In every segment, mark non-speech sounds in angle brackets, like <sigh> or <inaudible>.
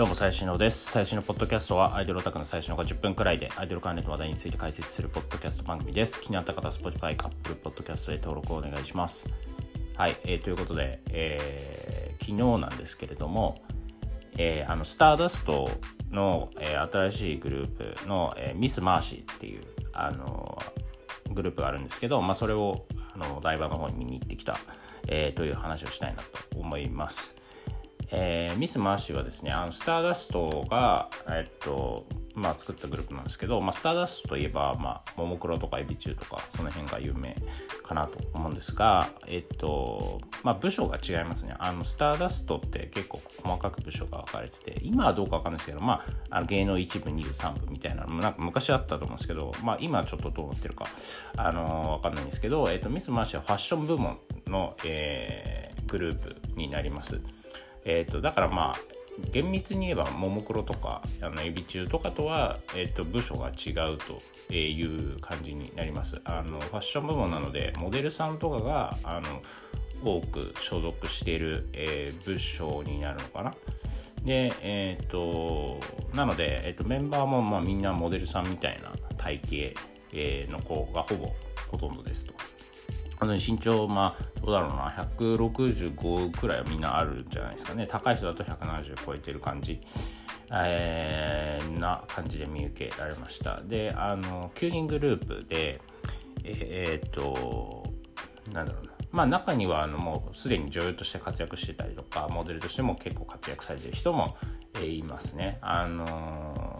どうも最新のです。最新のポッドキャストはアイドルオタクの最新のが10分くらいでアイドル関連の話題について解説するポッドキャスト番組です。気になった方は Spotify、Apple Podcast で登録をお願いします。はい、えー、ということで、えー、昨日なんですけれども、えー、あのスターダストの、えー、新しいグループの、えー、ミス・マーシーっていうあのグループがあるんですけど、まあ、それをあの台場の方に見に行ってきた、えー、という話をしたいなと思います。えー、ミス・マーシーはですね、あのスターダストが、えっと、まあ、作ったグループなんですけど、まあ、スターダストといえば、まあ、ももクロとかエビチューとか、その辺が有名かなと思うんですが、えっと、まあ、部署が違いますね。あの、スターダストって結構細かく部署が分かれてて、今はどうかわかんないですけど、まあ、あの芸能一部、二部、三部みたいなのも、なんか昔あったと思うんですけど、まあ、今ちょっとどうなってるか、あのわかんないんですけど、えっと、ミス・マーシーはファッション部門の、えー、グループになります。えーと、だからまあ厳密に言えばももクロとかあのエビ中とかとは、えーと、部署が違うという感じになります。あのファッション部門なのでモデルさんとかがあの多く所属している、えー、部署になるのかな。でえっ、ー、となので、えーと、メンバーも、まあ、みんなモデルさんみたいな体型、えー、の子がほぼほとんどですと。あの身長、まあ、どうだろうな、165くらいはみんなあるんじゃないですかね。高い人だと170超えてる感じ、えー、な感じで見受けられました。で、あの、9人グループで、えー、っと、なんだろうな。まあ中にはあのもうすでに女優として活躍してたりとかモデルとしても結構活躍されてる人も、いますね。あのー、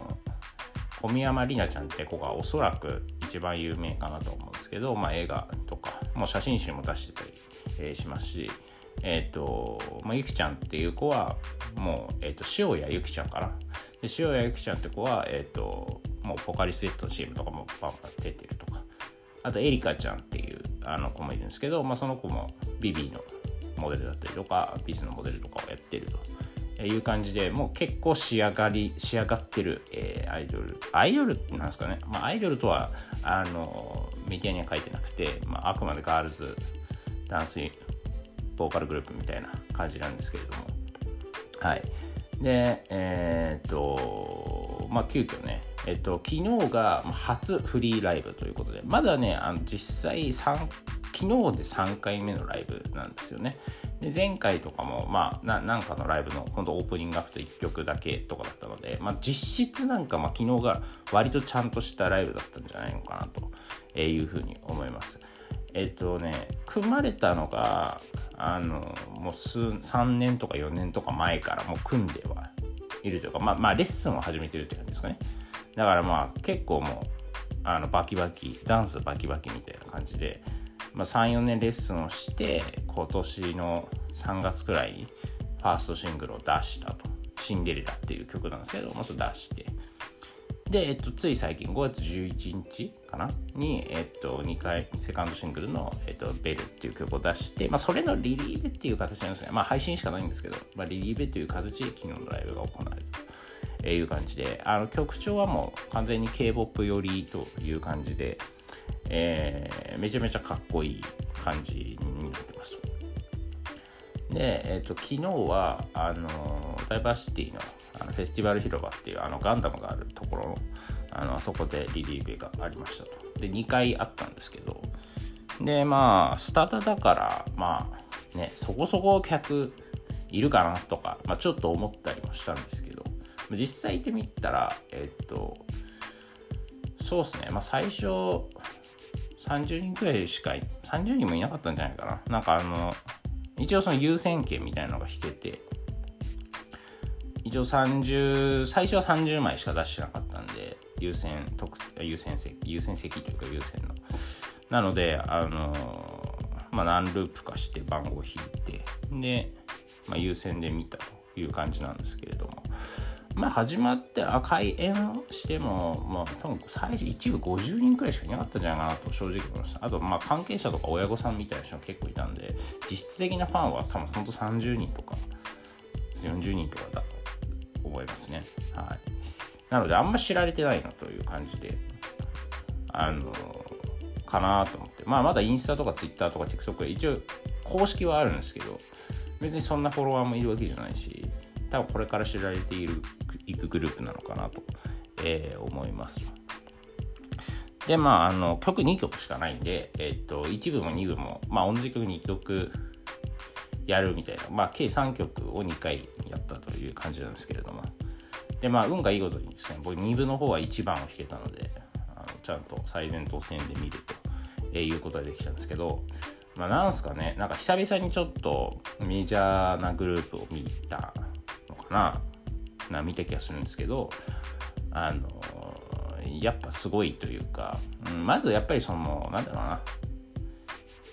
小宮山里奈ちゃんって子がおそらく一番有名かなと思うんですけど、まあ、映画とかもう写真集も出してたり、えー、しますし、えっ、ー、と、まあ、ゆきちゃんっていう子はもう、え、ー、と、塩谷ゆきちゃんかな。で塩谷ゆきちゃんって子は、えっ、と、もうポカリスエットの CM とかもバンバン出てるとか。あと、エリカちゃんっていうあの子もいるんですけど、まあ、その子もビビのモデルだったりとか、ビスのモデルとかをやってると。いう感じでもう結構仕上がり仕上がってる、えー、アイドル。アイドルってなんですかね、まあ、アイドルとはあのメディアには書いてなくて、まあ、あくまでガールズダンスボーカルグループみたいな感じなんですけれども。はい。でえー、っとまあ急遽ねえっと昨日が初フリーライブということでまだねあの実際3昨日で3回目のライブなんですよね。で前回とかも、まあ、なんかのライブの本当オープニングアクト1曲だけとかだったので、まあ、実質なんか、まあ、昨日が割とちゃんとしたライブだったんじゃないのかなというふうに思います。えっとね、組まれたのが、あの、もう数、3年とか4年とか前からもう組んではいるというか、まあ、まあ、レッスンを始めてるって感じですかね。だからまあ、結構もう、あの、バキバキ、ダンスバキバキみたいな感じで、まあ、34年レッスンをして今年の3月くらいにファーストシングルを出したと「シンデレラ」っていう曲なんですけどもそれ出して。で、えっと、つい最近5月11日かな？に、えっと、2回セカンドシングルの、えっと、ベルっていう曲を出して、まあ、それのリリーベっていう形なんですね。まあ、配信しかないんですけど、まあ、リリーベという形で昨日のライブが行われたと。いう感じで、あの曲調はもう完全に K-POP 寄りという感じで、えー、めちゃめちゃかっこいい感じになってます。で、えーと、昨日はあのダイバーシティのあのフェスティバル広場っていうあのガンダムがあるところのあのあそこでリリーベがありましたと。で2回あったんですけどでまあスタータだからまあねそこそこ客いるかなとか、まあ、ちょっと思ったりもしたんですけど実際行ってみたらえっ、ー、とそうですねまあ最初30人くらいしか30人もいなかったんじゃないかな。なんかあの一応その優先権みたいなのが引けて一応30最初は30枚しか出してなかったんで優先特優先席優先席というか優先の。なのであのまあ何ループかして番号を引いてで、まあ、優先で見たという感じなんですけれども。まあ始まってあ開演しても、まあ多分最初一部50人くらいしかいなかったんじゃないかなと正直思いました。あとまあ関係者とか親御さんみたいな人も結構いたんで、実質的なファンは多分本当30人とか40人とかだと思いますね。はい。なのであんま知られてないなという感じで、あの、かなと思って。まあまだインスタとかツイッターとか TikTok 一応公式はあるんですけど、別にそんなフォロワーもいるわけじゃないし、多分これから知られているいくグループなのかなと、えー、思います。でまああの曲2曲しかないんで、えっと1部も2部も、まあ、同じ曲2曲やるみたいな、まあ、計3曲を2回やったという感じなんですけれども。でまあ運がいいことにですね僕2部の方は1番を弾けたのであのちゃんと最前頭線で見ると、えー、いうことができたんですけどまあ、なんすかね、なんか久々にちょっとメジャーなグループを見たな、な見た気がするんですけど、あのやっぱすごいというか、うん、まずやっぱりその、なんだろうな、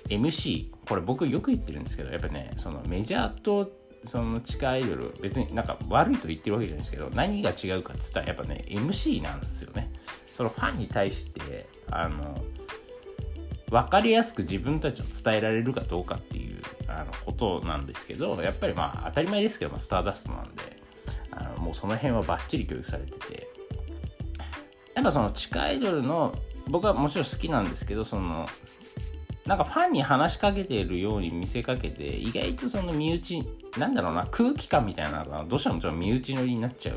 MC、これ僕よく言ってるんですけど、やっぱね、そのメジャーとその地下アイドル、別になんか悪いと言ってるわけじゃないですけど、何が違うかっつったら、やっぱね、MC なんですよね。そのファンに対して、あの、分かりやすく自分たちを伝えられるかどうかっていうことなんですけどやっぱりまあ当たり前ですけどもスターダストなんであのもうその辺はバッチリ教育されてて。やっぱその地下アイドルの僕はもちろん好きなんですけどそのなんかファンに話しかけているように見せかけて意外とその身内なんだろうな空気感みたいなのがどうしてもちょっと身内乗りになっちゃう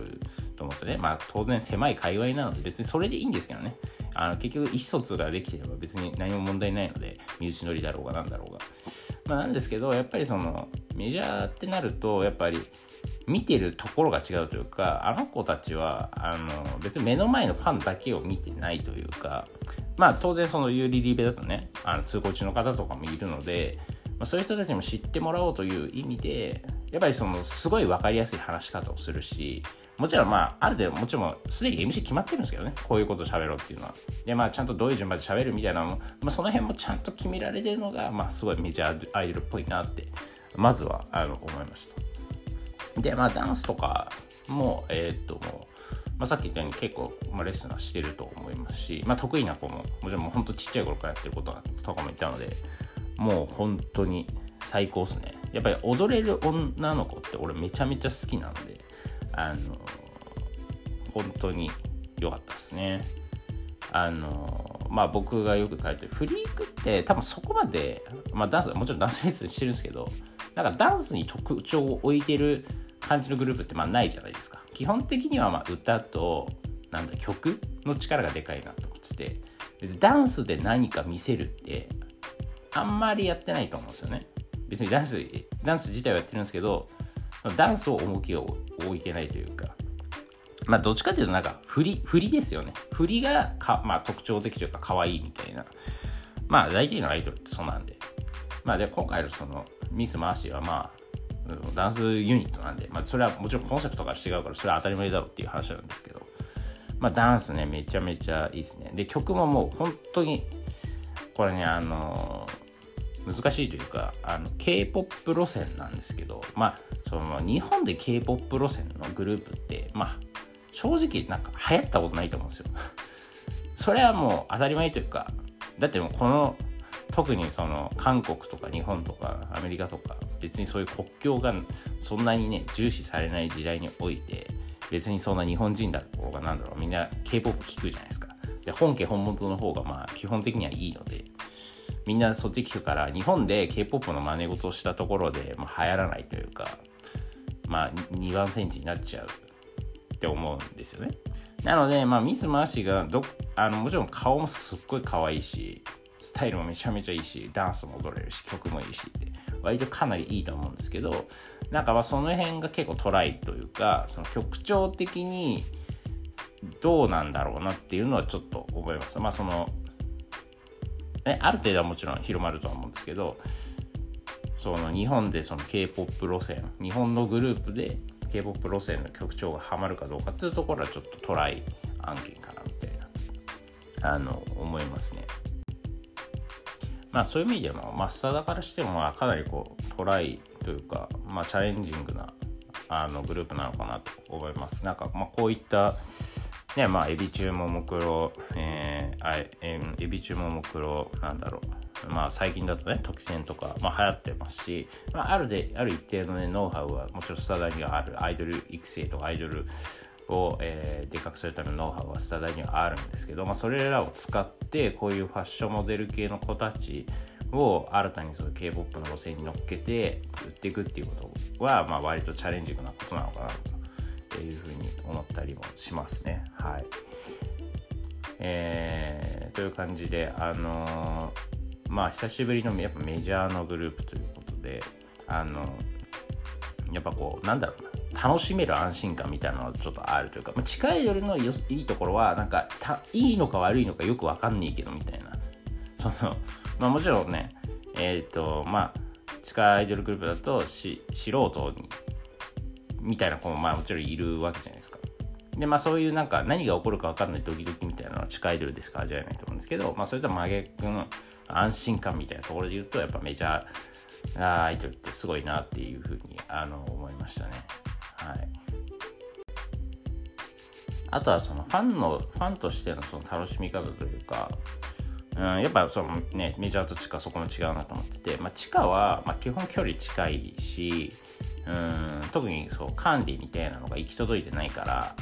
と思うんですよね。まあ当然狭い界隈なので別にそれでいいんですけどね。あの結局意思疎通ができてれば別に何も問題ないので身内乗りだろうが何だろうが、まあ、なんですけどやっぱりそのメジャーってなるとやっぱり見てるところが違うというかあの子たちはあの別に目の前のファンだけを見てないというかまあ当然その有利リベだとねあの通行中の方とかもいるので、まあ、そういう人たちにも知ってもらおうという意味でやっぱりそのすごい分かりやすい話し方をするしもちろんまあ、ある程度もちろんすでに MC 決まってるんですけどね、こういうことを喋ろうっていうのは。で、まあ、ちゃんとどういう順番で喋るみたいなのも、まあ、その辺もちゃんと決められてるのが、まあ、すごいメジャーアイドルっぽいなって、まずはあの思いました。で、まあ、ダンスとかも、えー、っと、もう、まあ、さっき言ったように結構、まあ、レッスンはしてると思いますし、まあ、得意な子も、もちろんもう本当ちっちゃい頃からやってることとかもいたので、もう本当に最高っすね。やっぱり踊れる女の子って俺めちゃめちゃ好きなんで、あの、本当に良かったですね。あのまあ僕がよく書いてるフリークって多分そこまで、まあダンス、もちろんダンスレッスンしてるんですけど、なんかダンスに特徴を置いてる感じのグループってまあないじゃないですか。基本的にはまあ歌となんだ曲の力がでかいなと思ってて、別にダンスで何か見せるってあんまりやってないと思うんですよね。別にダンス、ダンス自体はやってるんですけど、ダンスを重きを置いてないというか、まあ、どっちかというとなんか振り、振りですよね。振りがか、まあ、特徴的というか可愛いみたいな。まあ大体のアイドルってそうなんで。まあで、今回のそのミス・マーシーはまあ、ダンスユニットなんで、まあそれはもちろんコンセプトが違うからそれは当たり前だろうっていう話なんですけど、まあダンスね、めちゃめちゃいいですね。で、曲ももう本当に、これね、あの難しいというか、あの、K-POP 路線なんですけど、まあ、その日本で K-POP 路線のグループって、まあ、正直なんか流行ったことないと思うんですよ。<laughs> それはもう当たり前というか、だってもうこの特にその韓国とか日本とかアメリカとか別にそういう国境がそんなにね重視されない時代において別にそんな日本人だろうがなんだろうみんな K-POP 聞くじゃないですか。で本家本元の方がまあ基本的にはいいのでみんなそっち聞くから日本で K-POP の真似事をしたところで、まあ、流行らないというかまあ2番センチになっちゃうって思うんですよね。なので、まあ、ミス・マーシーがどあのもちろん顔もすっごい可愛いしスタイルもめちゃめちゃいいしダンスも踊れるし曲もいいしって割とかなりいいと思うんですけどなんかまあその辺が結構トライというかその曲調的にどうなんだろうなっていうのはちょっと思います。まあそのね、ある程度はもちろん広まるとは思うんですけどその日本でその K-POP 路線日本のグループで K-POP 路線の曲調がハマるかどうかっていうところはちょっとトライ案件かなみたいなあの思いますね。まあそういう意味でもマスターだからしてもまあかなりこうトライというか、まあ、チャレンジングなあのグループなのかなと思います。なんかまあこういったねまあエビ中ももクロ、えー、あえエビ中ももクロなんだろう。まあ、最近だとね、時戦とか、まあ、流行ってますし、まあ、あるで、ある一定の、ね、ノウハウは、もちろんスタダにはある、アイドル育成とかアイドルを、えー、でかくするためのノウハウはスタダにはあるんですけど、まあ、それらを使って、こういうファッションモデル系の子たちを新たにそういう K-POP の路線に乗っけて売っていくっていうことは、まあ、割とチャレンジングなことなのかなと。いうふうに思ったりもしますね。はい。えー、という感じで、あのー、まあ久しぶりのやっぱメジャーのグループということで、あのー、やっぱこう、なんだろうな。楽しめる安心感みたいなのがちょっとあるというか、まあ、近いよりのいいところはなんかいいのか悪いのかよくわかんねえけどみたいなそのまあもちろんねえっ、ー、とまあ地下アイドルグループだとし素人にみたいな子もまあもちろんいるわけじゃないですか。でまあそういうなんか何が起こるか分かんないドキドキみたいなのは地下アイドルでしか味わえないと思うんですけど、まあそれとは真逆の安心感みたいなところで言うとやっぱメジャーアイドルってすごいなっていうふうにあの思いましたね。はい。あとはそのファンのファンとしてのその楽しみ方というかうん、やっぱそのねメジャーと地下そこも違うなと思ってて、まあ、地下は、まあ、基本距離近いしうん。特にそう管理みたいなのが行き届いてないから、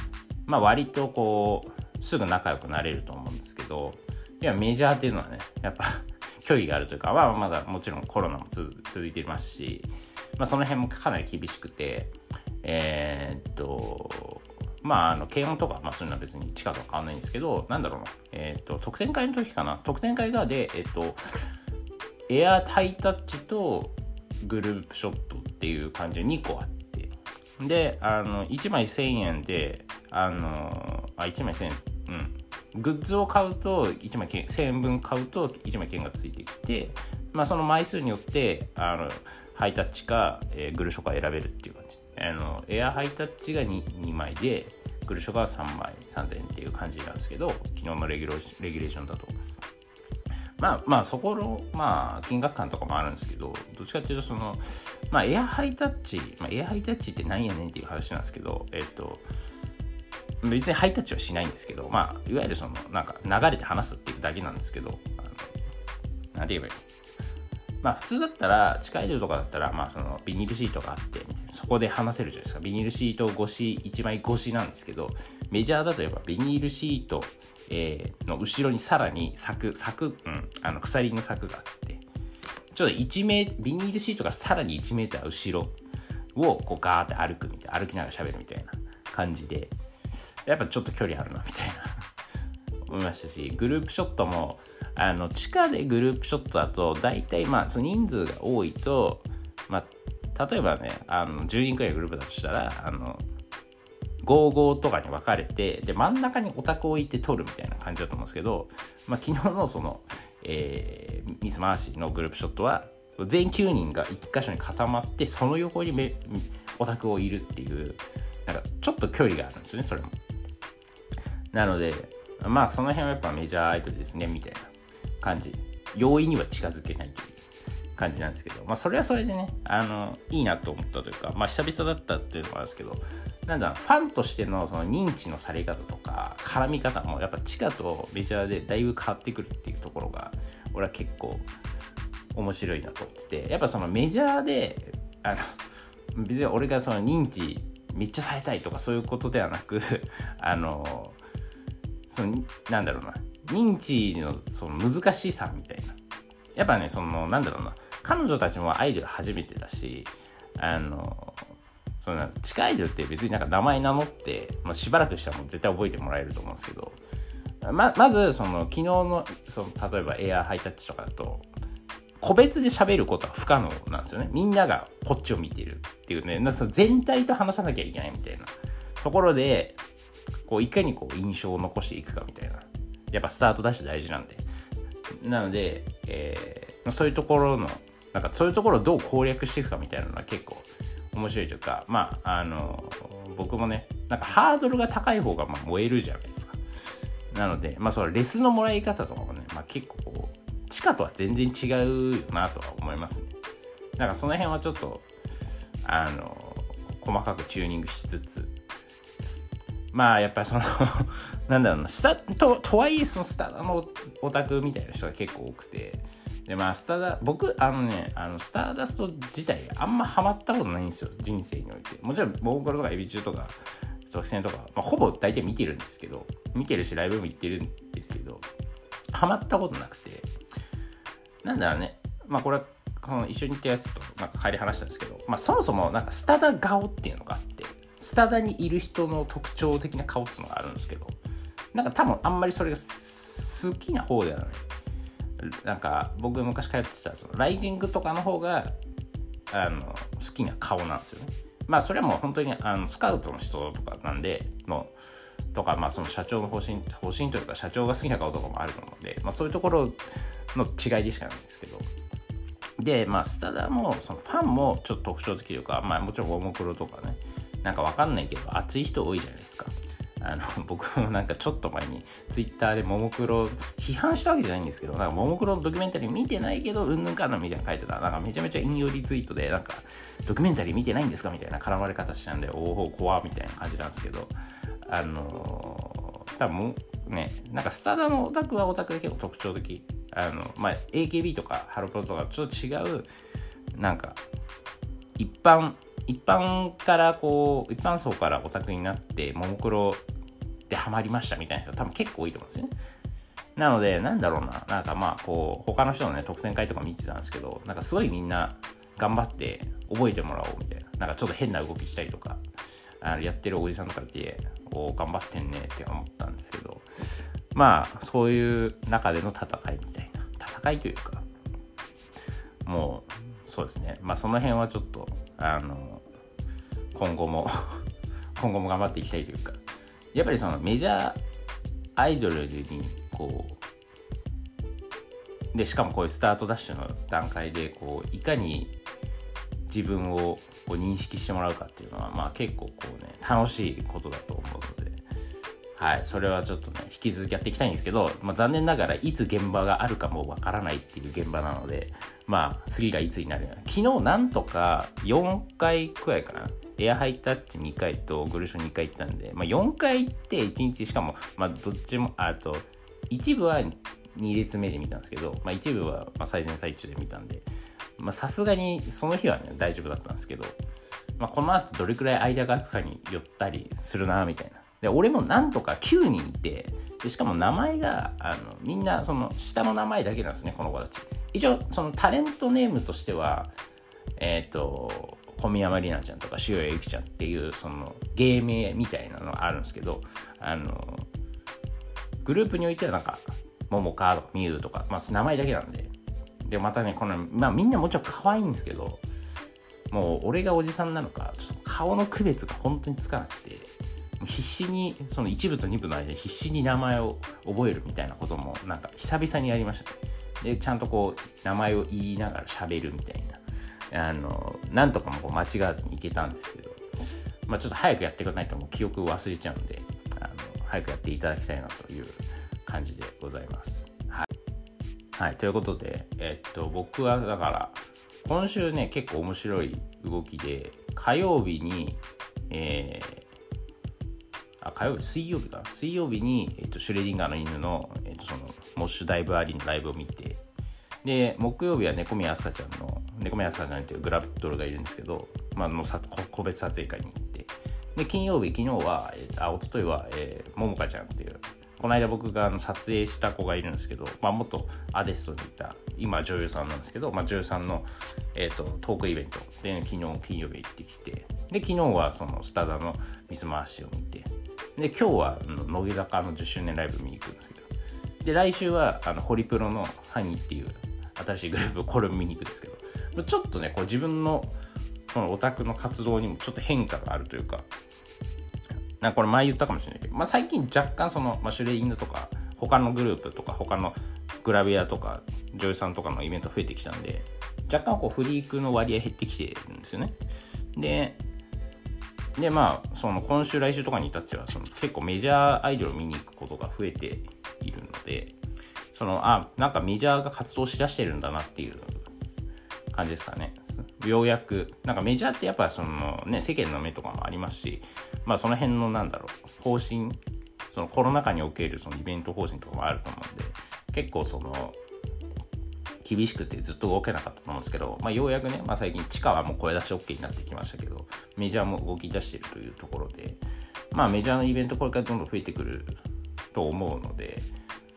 まあ、割とこうすぐ仲良くなれると思うんですけどいやメジャーっていうのはねやっぱ <laughs> 距離があるというか、まあ、まだもちろんコロナも続いていますし、まあ、その辺もかなり厳しくてえー、っとまあ、あの、検温とか、まあ、そういうのは別に地下と変わんないんですけど、なんだろうな、えっ、ー、と、特典会の時かな、特典会がで、えっ、ー、と、エアハイタッチとグループショットっていう感じで2個あって、で、あの、1枚1000円で、あの、あ、1枚1000円、うん。グッズを買うと1枚1000円分買うと1枚券がついてきて、まあ、その枚数によってあのハイタッチか、えー、グルショか選べるっていう感じ。あのエアハイタッチが 2, 2枚でグルショが3枚3000円っていう感じなんですけど昨日のレギュレギュレーションだと。まあまあそこのまあ金額感とかもあるんですけどどっちかっていうとそのまあエアハイタッチ、まあ、エアハイタッチって何やねんっていう話なんですけどえっと別にハイタッチはしないんですけどまあいわゆるそのなんか流れて話すっていうだけなんですけどあの何て言えばいいまあ普通だったら、地下アイドルとかだったら、まあそのビニールシートがあって、みたいな、そこで話せるじゃないですか。ビニールシート越し、1枚越しなんですけど、メジャーだとやっぱビニールシート、えー、の後ろにさらに柵、柵、うん、あの鎖の柵があって、ちょっと1メビニールシートがさらに1メーター後ろをこうガーって歩くみたいな、歩きながら喋るみたいな感じで、やっぱちょっと距離あるな、みたいな。<laughs> 思いましたし、グループショットも、あの地下でグループショットだと大体まあその人数が多いと、まあ、例えばねあの10人くらいグループだとしたらあの55とかに分かれてで真ん中にオタクを置いて撮るみたいな感じだと思うんですけど、まあ、昨日のその、えー、ミス・マーシーのグループショットは全9人が1箇所に固まってその横にめオタクをいるっていうなんかちょっと距離があるんですよねそれも。なのでまあその辺はやっぱメジャーアイドルですねみたいな感じ容易には近づけないという感じなんですけど、まあ、それはそれでねあのいいなと思ったというか、まあ、久々だったっていうのもあるんですけどなんだファンとしてのその認知のされ方とか絡み方もやっぱ地下とメジャーでだいぶ変わってくるっていうところが俺は結構面白いなと思っててやっぱそのメジャーであの別に俺がその認知めっちゃされたいとかそういうことではなく <laughs> あのそのなんだろうな認知のその難しさみたいな。やっぱねそのなんだろうな彼女たちもアイドル初めてだしあのその地下アイドルって別になんか名前名乗って、まあ、しばらくしたらもう絶対覚えてもらえると思うんですけどままずその昨日のその例えばエアハイタッチとかだと個別で喋ることは不可能なんですよね。みんながこっちを見てるっていうね。なんかその全体と話さなきゃいけないみたいな。ところでこういかにこう印象を残していくかみたいな。やっぱスタートダッシュ大事なんで。なので、えー、そういうところの、なんかそういうところをどう攻略していくかみたいなのは結構面白いというか、まあ、あの、僕もね、なんかハードルが高い方がまあ燃えるじゃないですか。なので、まあそのレスのもらい方とかもね、まあ結構こう、地下とは全然違うなとは思いますね。だかその辺はちょっと、あの、細かくチューニングしつつ、まあやっぱりそのなんだろうなスタととはいえそのスタのオタクみたいな人が結構多くてでまあスタダ僕あのねあのスターダスト自体あんまハマったことないんですよ人生において。もちろんボーカルとかエビ中とか特選とか、まあ、ほぼ大体見てるんですけど見てるしライブも行ってるんですけどハマったことなくて。なんだろうねまあこれはこの一緒に行ったやつとなんか帰り話したんですけど、まあ、そもそもなんかスタダ顔っていうのがあってスタダにいる人の特徴的な顔っていうのがあるんですけどなんか多分あんまりそれが好きな方ではない。なんか僕昔通ってたそのライジングとかの方があの好きな顔なんですよね。まあそれはもう本当にあのスカウトの人とかなんでのとか、まあ、その社長の方針方針というか社長が好きな顔とかもあると思うんで、まあ、そういうところの違いでしかないんですけど。でまあスタダもそのファンもちょっと特徴的というか、まあ、もちろんももクロとかねなんかわかんないけど熱い人多いじゃないですか。あの <laughs> 僕もなんかちょっと前にツイッターでももクロ批判したわけじゃないんですけどなんかももクロのドキュメンタリー見てないけどうんぬんかんぬんみたいな書いてた。なんかめちゃめちゃ引用リツイートでなんかドキュメンタリー見てないんですかみたいな絡まれ方したんでおお怖みたいな感じなんですけどあのー、多分ねなんかスタダのオタクはオタクで結構特徴的。あのまあ AKB とかハロプロとかちょっと違うなんか一般一般からこう一般層からオタクになってももクロでハマりましたみたいな人多分結構多いと思うんですよね。なのでなんだろうななんかまあこう他の人のね特典会とか見てたんですけどなんかすごいみんな頑張って覚えてもらおうみたいな。なんかちょっと変な動きしたりとかあのやってるおじさんとかいてお頑張ってんねって思ったんですけどまあそういう中での戦いみたいな。戦いというかもうそうですね。まあその辺はちょっとあの今後も <laughs> 今後も頑張っていきたいというかやっぱりそのメジャーアイドルにこうでしかもこういうスタートダッシュの段階でこういかに自分をこう認識してもらうかっていうのはまあ結構こうね楽しいことだと思うので。はいそれはちょっとね引き続きやっていきたいんですけど、まあ、残念ながらいつ現場があるかもわからないっていう現場なのでまあ次がいつになるような。昨日なんとか4回くらいかな。エアハイタッチ2回とグルショ2回行ったんで、まあ、4回行って1日しかも、まあ、どっちもあと一部は2列目で見たんですけど、まあ、一部は最前最中で見たんでさすがにその日はね大丈夫だったんですけど、まあ、この後どれくらい間が空くかによったりするなみたいな。で俺もなんとか9人いてでしかも名前があのみんなその下の名前だけなんですねこの子たち。一応そのタレントネームとしてはえっ、ー、と小宮山里奈ちゃんとか塩谷由紀ちゃんっていうその芸名みたいなのがあるんですけどあのグループにおいてはなんか桃かとかみゆとか、まあ、名前だけなんで。でまたねこの、まあ、みんなもちろん可愛いんですけどもう俺がおじさんなのかちょっと顔の区別が本当につかなくて。必死にその1部と2部の間で必死に名前を覚えるみたいなこともなんか久々にやりました、ね、でちゃんとこう名前を言いながら喋るみたいな。あのなんとかもこう間違わずにいけたんですけど、まあ、ちょっと早くやっていかないともう記憶を忘れちゃうんであの早くやっていただきたいなという感じでございます。はい、はい、ということで、えっと、僕はだから今週ね結構面白い動きで火曜日に、えー、あ火曜日水曜日か。水曜日に、えっと、シュレディンガーの犬の,、えっとそのモッシュダイブアリーのライブを見て。で木曜日は猫宮あすかちゃんの猫宮あすかちゃんっていうグラビッドルがいるんですけど、まあ、のさ個別撮影会に行って。で金曜日昨日は、えー、あ一昨日は、えー、ももかちゃんっていうこの間僕があの撮影した子がいるんですけど、まあ、元アデストにいた今女優さんなんですけど、まあ、女優さんの、えーと、トークイベントで、昨日金曜日行ってきて。で昨日はそのスタダのミス回しを見て。で今日は乃木坂の10周年ライブ見に行くんですけど。で来週はあのホリプロのハニーっていう新しいグループこれを見に行くんですけど。ちょっとねこう自分のこのオタクの活動にもちょっと変化があるというか。なんかこれ前言ったかもしれないけど、まあ、最近若干その、まあ、シュレイングとか他のグループとか他のグラビアとか女優さんとかのイベント増えてきたんで若干こうフリークの割合減ってきてるんですよね。ででまあその今週来週とかに至ってはその結構メジャーアイドルを見に行くことが増えているのでそのあなんかメジャーが活動しだしてるんだなっていう感じですかね。ようやく、なんかメジャーってやっぱそのね、世間の目とかもありますし、まあその辺のなんだろう、方針、そのコロナ禍におけるそのイベント方針とかもあると思うんで、結構その、厳しくてずっと動けなかったと思うんですけど、まあ、ようやくね、まあ、最近地下はもう声出し OK になってきましたけど、メジャーも動き出してるというところで、まあメジャーのイベントこれからどんどん増えてくると思うので、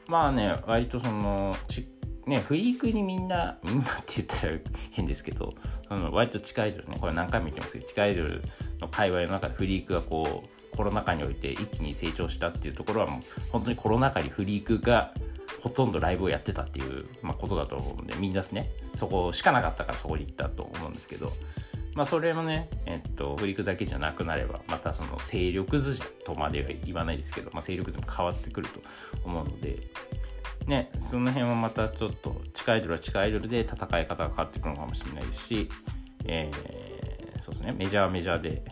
まあね、割とそのち、ねフリークにみんな <laughs> みんなって言ったら変ですけどその割と地下アイドルね。これ何回も言ってますけど地下アイドルの界隈の中でフリークがこうコロナ禍において一気に成長したっていうところはもう本当にコロナ禍にフリークがほとんどライブをやってたっていう、まあ、ことだと思うんでみんなですね。そこしかなかったからそこに行ったと思うんですけど。まあそれもねえっとフリークだけじゃなくなればまたその勢力図とまでは言わないですけど、まあ、勢力図も変わってくると思うので。ね、その辺はまたちょっと地下アイドルは地下アイドルで戦い方が変わってくるのかもしれないですし、えー、そうですねメジャーはメジャーで、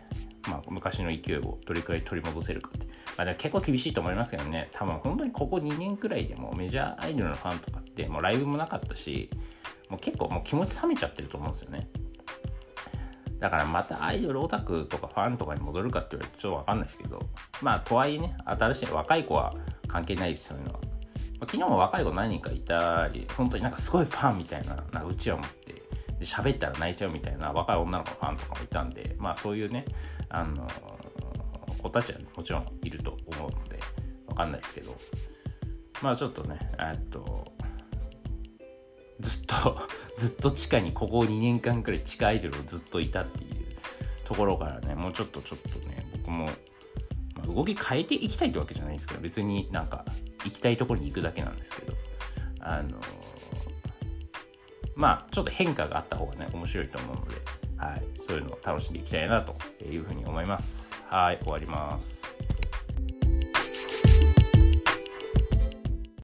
まあ、昔の勢いをどれくらい取り戻せるかって、まあ、結構厳しいと思いますけどね。多分本当にここ2年くらいでもメジャーアイドルのファンとかってもうライブもなかったしもう結構もう気持ち冷めちゃってると思うんですよね。だからまたアイドルオタクとかファンとかに戻るかって言われるとちょっとわかんないですけどまあとはいえね新しい若い子は関係ないですそういうのは。昨日も若い子何人かいたり本当になんかすごいファンみたいななうちわ持って喋ったら泣いちゃうみたいな若い女の子のファンとかもいたんでまあそういうねあの子たちはもちろんいると思うのでわかんないですけどまあちょっとねえっとずっと <laughs> ずっと地下にここ2年間くらい地下アイドルをずっといたっていうところからねもうちょっとちょっとね僕も、まあ、動き変えていきたいってわけじゃないんですけど別になんか行きたいところに行くだけなんですけどあのまあちょっと変化があった方がね面白いと思うので、はい、そういうのを楽しんでいきたいなというふうに思います。はい終わります。